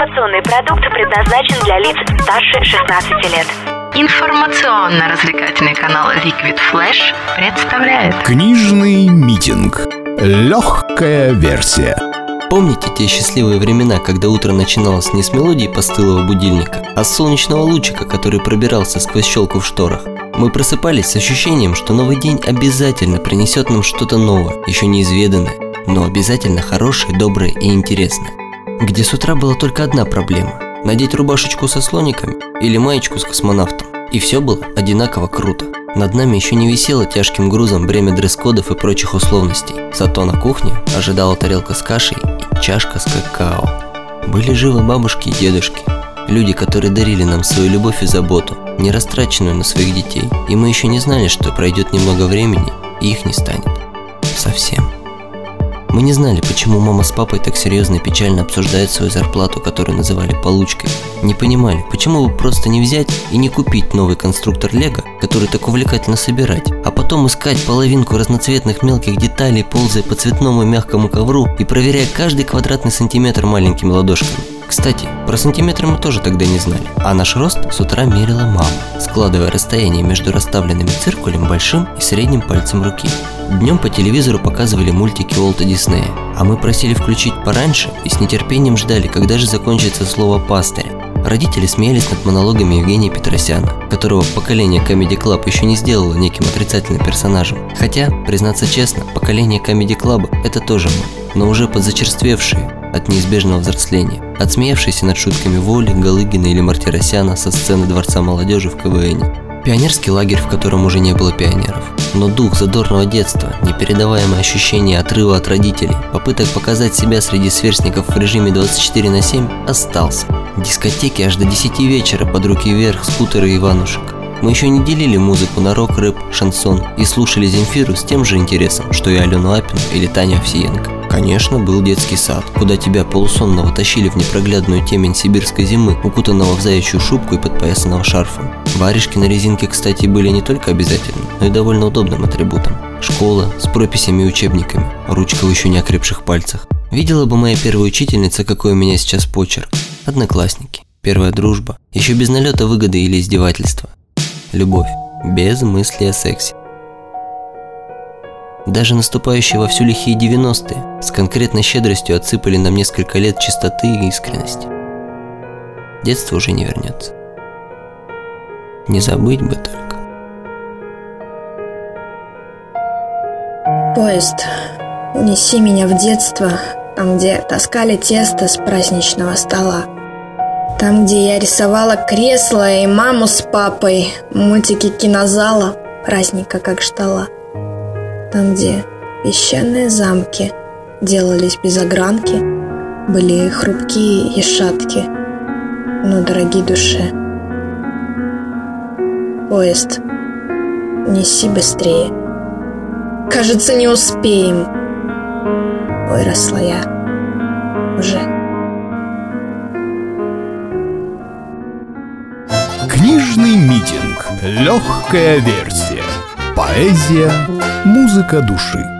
Информационный продукт предназначен для лиц старше 16 лет. Информационно-развлекательный канал Liquid Flash представляет Книжный митинг. Легкая версия. Помните те счастливые времена, когда утро начиналось не с мелодии постылого будильника, а с солнечного лучика, который пробирался сквозь щелку в шторах? Мы просыпались с ощущением, что новый день обязательно принесет нам что-то новое, еще неизведанное, но обязательно хорошее, доброе и интересное. Где с утра была только одна проблема – надеть рубашечку со слониками или маечку с космонавтом. И все было одинаково круто. Над нами еще не висело тяжким грузом бремя дресс-кодов и прочих условностей. Зато на кухне ожидала тарелка с кашей и чашка с какао. Были живы бабушки и дедушки. Люди, которые дарили нам свою любовь и заботу, не растраченную на своих детей. И мы еще не знали, что пройдет немного времени, и их не станет. Совсем. Мы не знали, почему мама с папой так серьезно и печально обсуждают свою зарплату, которую называли получкой. Не понимали, почему бы просто не взять и не купить новый конструктор Лего, который так увлекательно собирать, а потом искать половинку разноцветных мелких деталей, ползая по цветному мягкому ковру и проверяя каждый квадратный сантиметр маленькими ладошками. Кстати, про сантиметры мы тоже тогда не знали, а наш рост с утра мерила мама, складывая расстояние между расставленными циркулем большим и средним пальцем руки. Днем по телевизору показывали мультики Уолта Диснея, а мы просили включить пораньше и с нетерпением ждали, когда же закончится слово «пастырь». Родители смеялись над монологами Евгения Петросяна, которого поколение Comedy Club еще не сделало неким отрицательным персонажем. Хотя, признаться честно, поколение Comedy Club – это тоже мы, но уже подзачерствевшие, от неизбежного взросления, отсмеявшиеся над шутками Воли, Галыгина или Мартиросяна со сцены Дворца молодежи в КВН. Пионерский лагерь, в котором уже не было пионеров. Но дух задорного детства, непередаваемое ощущение отрыва от родителей, попыток показать себя среди сверстников в режиме 24 на 7 остался. Дискотеки аж до 10 вечера под руки вверх, скутеры Иванушек. Мы еще не делили музыку на рок, рэп, шансон и слушали Земфиру с тем же интересом, что и Алену Апину или Таню Овсиенко. Конечно, был детский сад, куда тебя полусонного тащили в непроглядную темень сибирской зимы, укутанного в заячью шубку и подпоясанного шарфом. Варежки на резинке, кстати, были не только обязательным, но и довольно удобным атрибутом. Школа с прописями и учебниками, ручка в еще не окрепших пальцах. Видела бы моя первая учительница, какой у меня сейчас почерк. Одноклассники, первая дружба, еще без налета выгоды или издевательства. Любовь, без мысли о сексе. Даже наступающие во всю лихие 90-е с конкретной щедростью отсыпали нам несколько лет чистоты и искренности. Детство уже не вернется. Не забыть бы только. Поезд, унеси меня в детство, там, где таскали тесто с праздничного стола. Там, где я рисовала кресло и маму с папой, мультики кинозала, праздника как ждала – там, где песчаные замки делались без огранки, были хрупкие и шатки, но дороги душе. Поезд, неси быстрее. Кажется, не успеем. Выросла я уже. Книжный митинг. Легкая версия. Поэзия, музыка души.